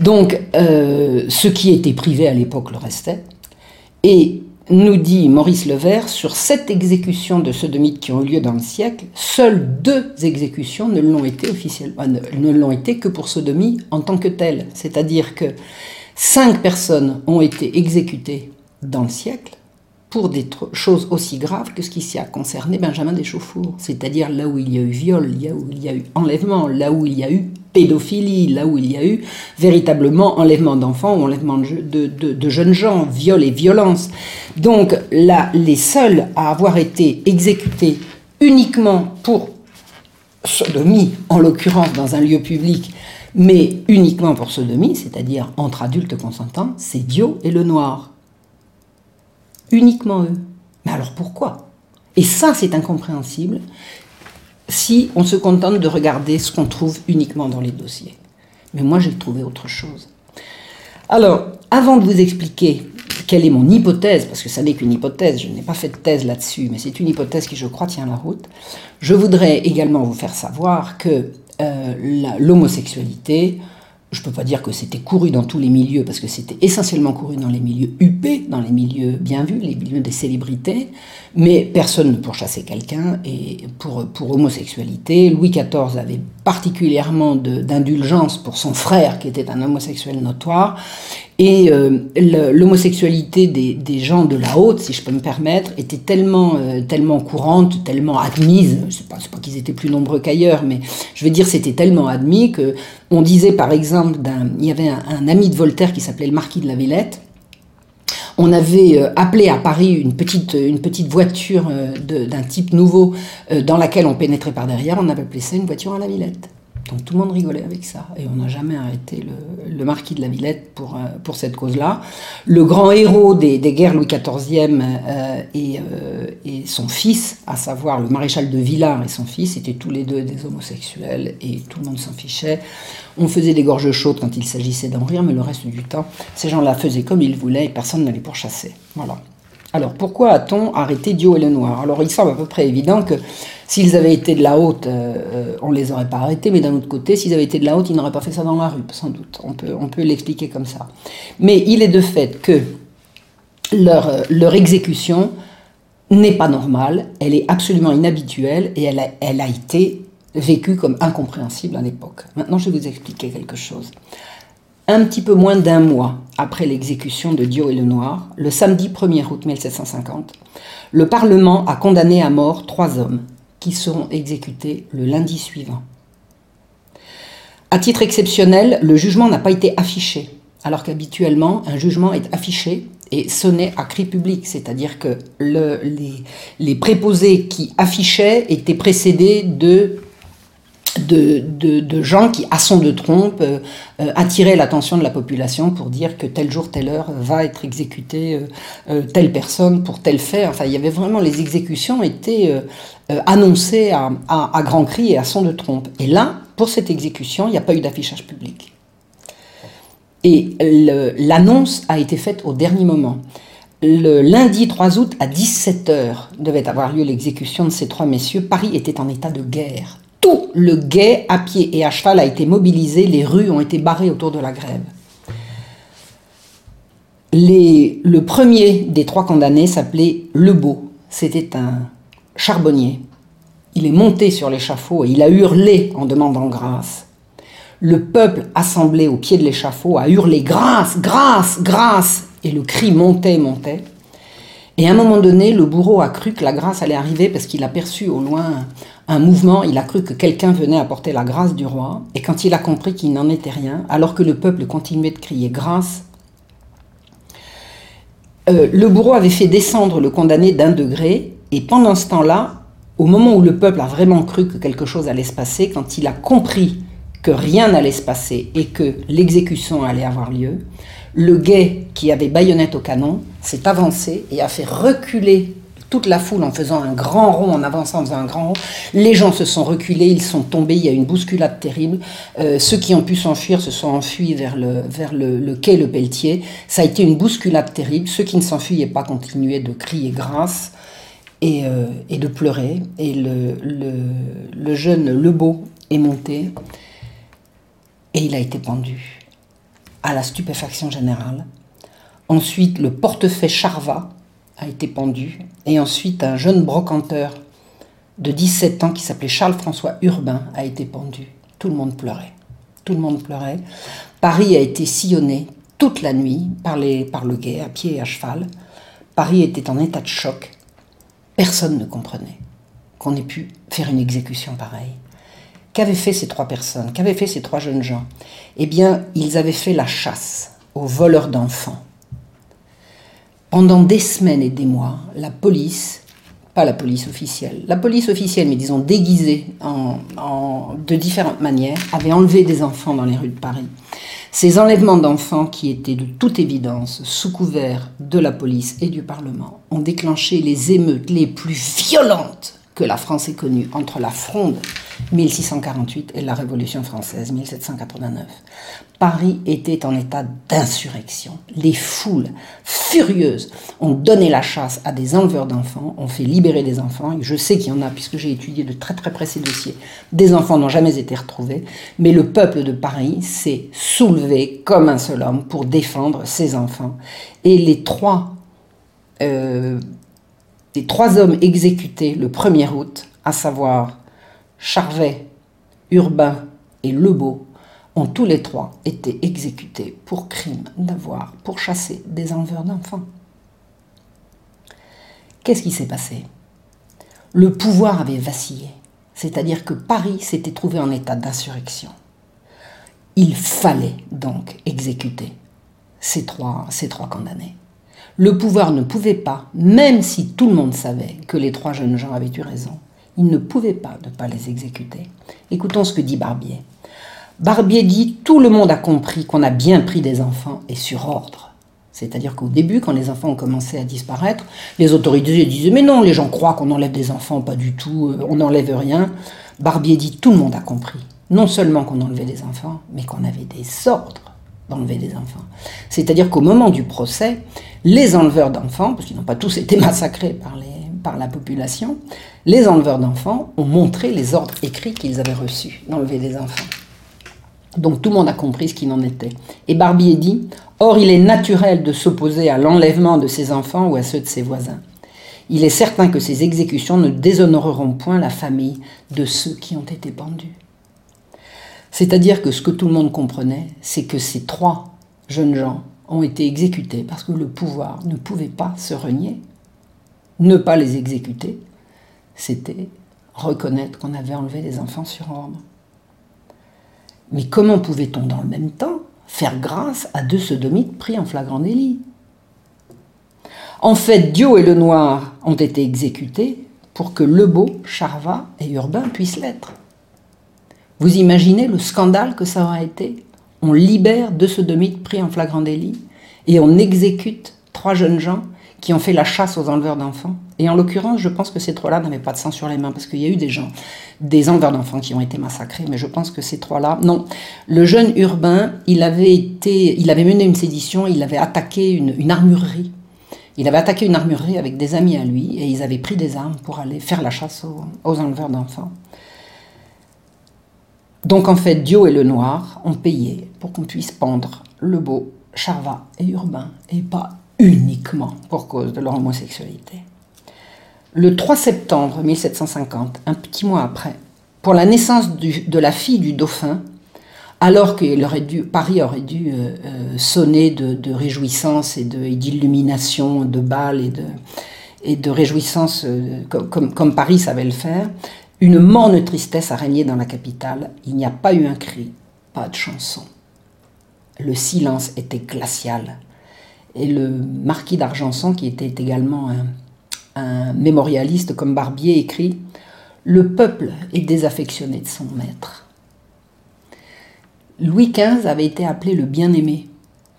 Donc, euh, ce qui était privé à l'époque le restait. Et nous dit Maurice Levert, sur sept exécutions de sodomites qui ont eu lieu dans le siècle, seules deux exécutions ne l'ont été officiellement, euh, ne l'ont été que pour sodomie en tant que telle. C'est-à-dire que cinq personnes ont été exécutées dans le siècle, pour des choses aussi graves que ce qui s'y a concerné Benjamin Deschauffour, c'est-à-dire là où il y a eu viol, là où il y a eu enlèvement, là où il y a eu pédophilie, là où il y a eu véritablement enlèvement d'enfants ou enlèvement de, jeunes gens, viol et violence. Donc là, les seuls à avoir été exécutés uniquement pour sodomie, en l'occurrence dans un lieu public, Mais uniquement pour sodomie, c'est-à-dire entre adultes consentants, c'est Dio et le noir. Uniquement eux. Mais alors pourquoi? Et ça, c'est incompréhensible si on se contente de regarder ce qu'on trouve uniquement dans les dossiers. Mais moi, j'ai trouvé autre chose. Alors, avant de vous expliquer quelle est mon hypothèse, parce que ça n'est qu'une hypothèse, je n'ai pas fait de thèse là-dessus, mais c'est une hypothèse qui, je crois, tient la route, je voudrais également vous faire savoir que euh, l'homosexualité, je ne peux pas dire que c'était couru dans tous les milieux, parce que c'était essentiellement couru dans les milieux huppés, dans les milieux bien vus, les milieux des célébrités, mais personne ne pourchassait quelqu'un, et pour, pour homosexualité, Louis XIV avait particulièrement d'indulgence pour son frère, qui était un homosexuel notoire, et euh, l'homosexualité des, des, gens de la haute, si je peux me permettre, était tellement, euh, tellement courante, tellement admise, c'est pas, pas qu'ils étaient plus nombreux qu'ailleurs, mais je veux dire, c'était tellement admis que on disait par exemple, il y avait un, ami de Voltaire qui s'appelait le marquis de la Villette, on avait euh, appelé à Paris une petite, une petite voiture d'un type nouveau dans laquelle on pénétrait par derrière, on avait appelé ça une voiture à la Villette. Donc tout le monde rigolait avec ça. Et on n'a jamais arrêté le, marquis de la Villette pour, euh, pour cette cause-là. Le grand héros des, guerres Louis XIV euh, et, euh, et, son fils, à savoir le maréchal de Villars et son fils, étaient tous les deux des homosexuels et tout le monde s'en fichait. On faisait des gorges chaudes quand il s'agissait d'en rire, mais le reste du temps, ces gens-là faisaient comme ils voulaient et personne ne les pourchassait. Voilà. Alors pourquoi a-t-on arrêté Dio et le Noir? Alors il semble à peu près évident que s'ils avaient été de la haute, euh, on ne les aurait pas arrêtés, mais d'un autre côté, s'ils avaient été de la haute, ils n'auraient pas fait ça dans la rue, sans doute. On peut, on peut l'expliquer comme ça. Mais il est de fait que leur, euh, exécution n'est pas normale, elle est absolument inhabituelle et elle a, elle a été vécue comme incompréhensible à l'époque. Maintenant, je vais vous expliquer quelque chose. Un petit peu moins d'un mois après l'exécution de Dio et le Noir, le samedi 1er août 1750, le Parlement a condamné à mort trois hommes qui seront exécutés le lundi suivant. À titre exceptionnel, le jugement n'a pas été affiché, alors qu'habituellement, un jugement est affiché et sonné à cri public, c'est-à-dire que les, les préposés qui affichaient étaient précédés de de, gens qui, à son de trompe, euh, euh, attiraient l'attention de la population pour dire que tel jour, telle heure va être exécutée euh, telle personne pour tel fait. Enfin, il y avait vraiment les exécutions étaient annoncées à, à, grands cris et à son de trompe. Et là, pour cette exécution, il n'y a pas eu d'affichage public. Et l'annonce a été faite au dernier moment. Le lundi 3 août à 17h devait avoir lieu l'exécution de ces trois messieurs. Paris était en état de guerre tout le guet à pied et à cheval a été mobilisé, les rues ont été barrées autour de la grève. le premier des trois condamnés s'appelait Lebeau. C'était un charbonnier. Il est monté sur l'échafaud et il a hurlé en demandant grâce. Le peuple assemblé au pied de l'échafaud a hurlé grâce, grâce, grâce. Et le cri montait, montait. Et à un moment donné, le bourreau a cru que la grâce allait arriver parce qu'il a perçu au loin un mouvement, il a cru que quelqu'un venait apporter la grâce du roi, et quand il a compris qu'il n'en était rien, alors que le peuple continuait de crier grâce, euh, le bourreau avait fait descendre le condamné d'un degré, et pendant ce temps-là, au moment où le peuple a vraiment cru que quelque chose allait se passer, quand il a compris que rien n'allait se passer et que l'exécution allait avoir lieu, le guet qui avait baïonnette au canon s'est avancé et a fait reculer toute la foule en faisant un grand rond, en avançant en faisant un grand rond. Les gens se sont reculés, ils sont tombés, il y a une bousculade terrible. Euh, ceux qui ont pu s'enfuir se sont enfuis vers, le, vers le, quai Le Pelletier. Ça a été une bousculade terrible. Ceux qui ne s'enfuyaient pas continuaient de crier grâce et, euh, et de pleurer. Et le, le, le jeune Lebeau est monté et il a été pendu à la stupéfaction générale. Ensuite, le portefeuille Charva a été pendu. Et ensuite, un jeune brocanteur de 17 ans qui s'appelait Charles-François Urbain a été pendu. Tout le monde pleurait. Tout le monde pleurait. Paris a été sillonné toute la nuit par, les, par le guet, à pied et à cheval. Paris était en état de choc. Personne ne comprenait qu'on ait pu faire une exécution pareille. Qu'avaient fait ces trois personnes? Qu'avaient fait ces trois jeunes gens? Eh bien, ils avaient fait la chasse aux voleurs d'enfants pendant des semaines et des mois, la police pas la police officielle. La police officielle, mais disons déguisée en, de différentes manières, avait enlevé des enfants dans les rues de Paris. Ces enlèvements d'enfants, qui étaient de toute évidence sous couvert de la police et du Parlement, ont déclenché les émeutes les plus violentes que la France ait connues entre la Fronde 1648 et la Révolution française 1789. Paris était en état d'insurrection. Les foules furieuses ont donné la chasse à des enleveurs d'enfants, ont fait libérer des enfants. Je sais qu'il y en a, puisque j'ai étudié de très très près ces dossiers. Des enfants n'ont jamais été retrouvés, mais le peuple de Paris s'est soulevé comme un seul homme pour défendre ses enfants. Et les trois, euh, les trois hommes exécutés le 1er août, à savoir Charvet, Urbain et Lebeau ont tous les trois été exécutés pour crime d'avoir pourchassé des enleveurs d'enfants. Qu'est-ce qui s'est passé? Le pouvoir avait vacillé, c'est-à-dire que Paris s'était trouvé en état d'insurrection. Il fallait donc exécuter ces trois, ces trois condamnés. Le pouvoir ne pouvait pas, même si tout le monde savait que les trois jeunes gens avaient eu raison, il ne pouvait pas ne pas les exécuter. Écoutons ce que dit Barbier. Barbier dit Tout le monde a compris qu'on a bien pris des enfants et sur ordre. C'est-à-dire qu'au début, quand les enfants ont commencé à disparaître, les autorités disaient Mais non, les gens croient qu'on enlève des enfants, pas du tout, euh, on n'enlève rien. Barbier dit Tout le monde a compris. Non seulement qu'on enlevait des enfants, mais qu'on avait des ordres d'enlever des enfants. C'est-à-dire qu'au moment du procès, les enleveurs d'enfants, parce qu'ils n'ont pas tous été massacrés par la population, les enleveurs d'enfants ont montré les ordres écrits qu'ils avaient reçus d'enlever des enfants. Donc tout le monde a compris ce qu'il en était. Et Barbier dit Or, il est naturel de s'opposer à l'enlèvement de ses enfants ou à ceux de ses voisins. Il est certain que ces exécutions ne déshonoreront point la famille de ceux qui ont été pendus. C'est-à-dire que ce que tout le monde comprenait, c'est que ces trois jeunes gens ont été exécutés parce que le pouvoir ne pouvait pas se renier ne pas les exécuter, c'était reconnaître qu'on avait enlevé les enfants sur ordre. Mais comment pouvait-on dans le même temps faire grâce à deux sodomites pris en flagrant délit? En fait, Dio et le Noir ont été exécutés pour que Lebeau, Charvat et Urbain puissent l'être. Vous imaginez le scandale que ça aurait été? On libère deux sodomites pris en flagrant délit et on exécute trois jeunes gens qui ont fait la chasse aux enleveurs d'enfants. Et en l'occurrence, je pense que ces trois-là n'avaient pas de sang sur les mains, parce qu'il y a eu des gens, des enleveurs d'enfants qui ont été massacrés, mais je pense que ces trois-là, non. Le jeune urbain, il avait été, il avait mené une sédition, il avait attaqué une, armurerie. Il avait attaqué une armurerie avec des amis à lui, et ils avaient pris des armes pour aller faire la chasse aux, aux enleveurs d'enfants. Donc en fait, Dio et le Noir ont payé pour qu'on puisse pendre le beau, Charvat et Urbain, et pas uniquement pour cause de leur homosexualité. Le 3 septembre 1750, un petit mois après, pour la naissance de la fille du dauphin, alors que Paris aurait dû euh, euh, sonner de, réjouissance et d'illumination, de, balles et de, et de réjouissance euh, comme, Paris savait le faire, une morne tristesse a régné dans la capitale. Il n'y a pas eu un cri, pas de chanson. Le silence était glacial et le marquis d'Argenson, qui était également un, mémorialiste comme Barbier, écrit Le peuple est désaffectionné de son maître. Louis XV avait été appelé le bien-aimé,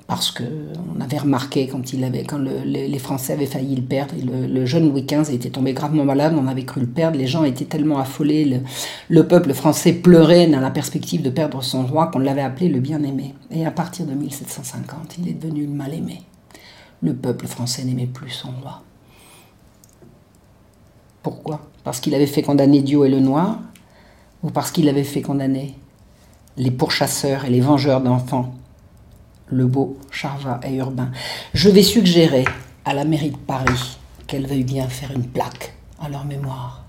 parce qu'on avait remarqué quand, les Français avaient failli le perdre, le, jeune Louis XV était tombé gravement malade, on avait cru le perdre, les gens étaient tellement affolés, le, le peuple français pleurait dans la perspective de perdre son roi qu'on l'avait appelé le bien-aimé. Et à partir de 1750, il est devenu le mal-aimé le peuple français n'aimait plus son roi. Pourquoi? Parce qu'il avait fait condamner Dio et le Noir Ou parce qu'il avait fait condamner les pourchasseurs et les vengeurs d'enfants? Lebeau, Charvat et Urbain Je vais suggérer à la mairie de Paris qu'elle veuille bien faire une plaque à leur mémoire.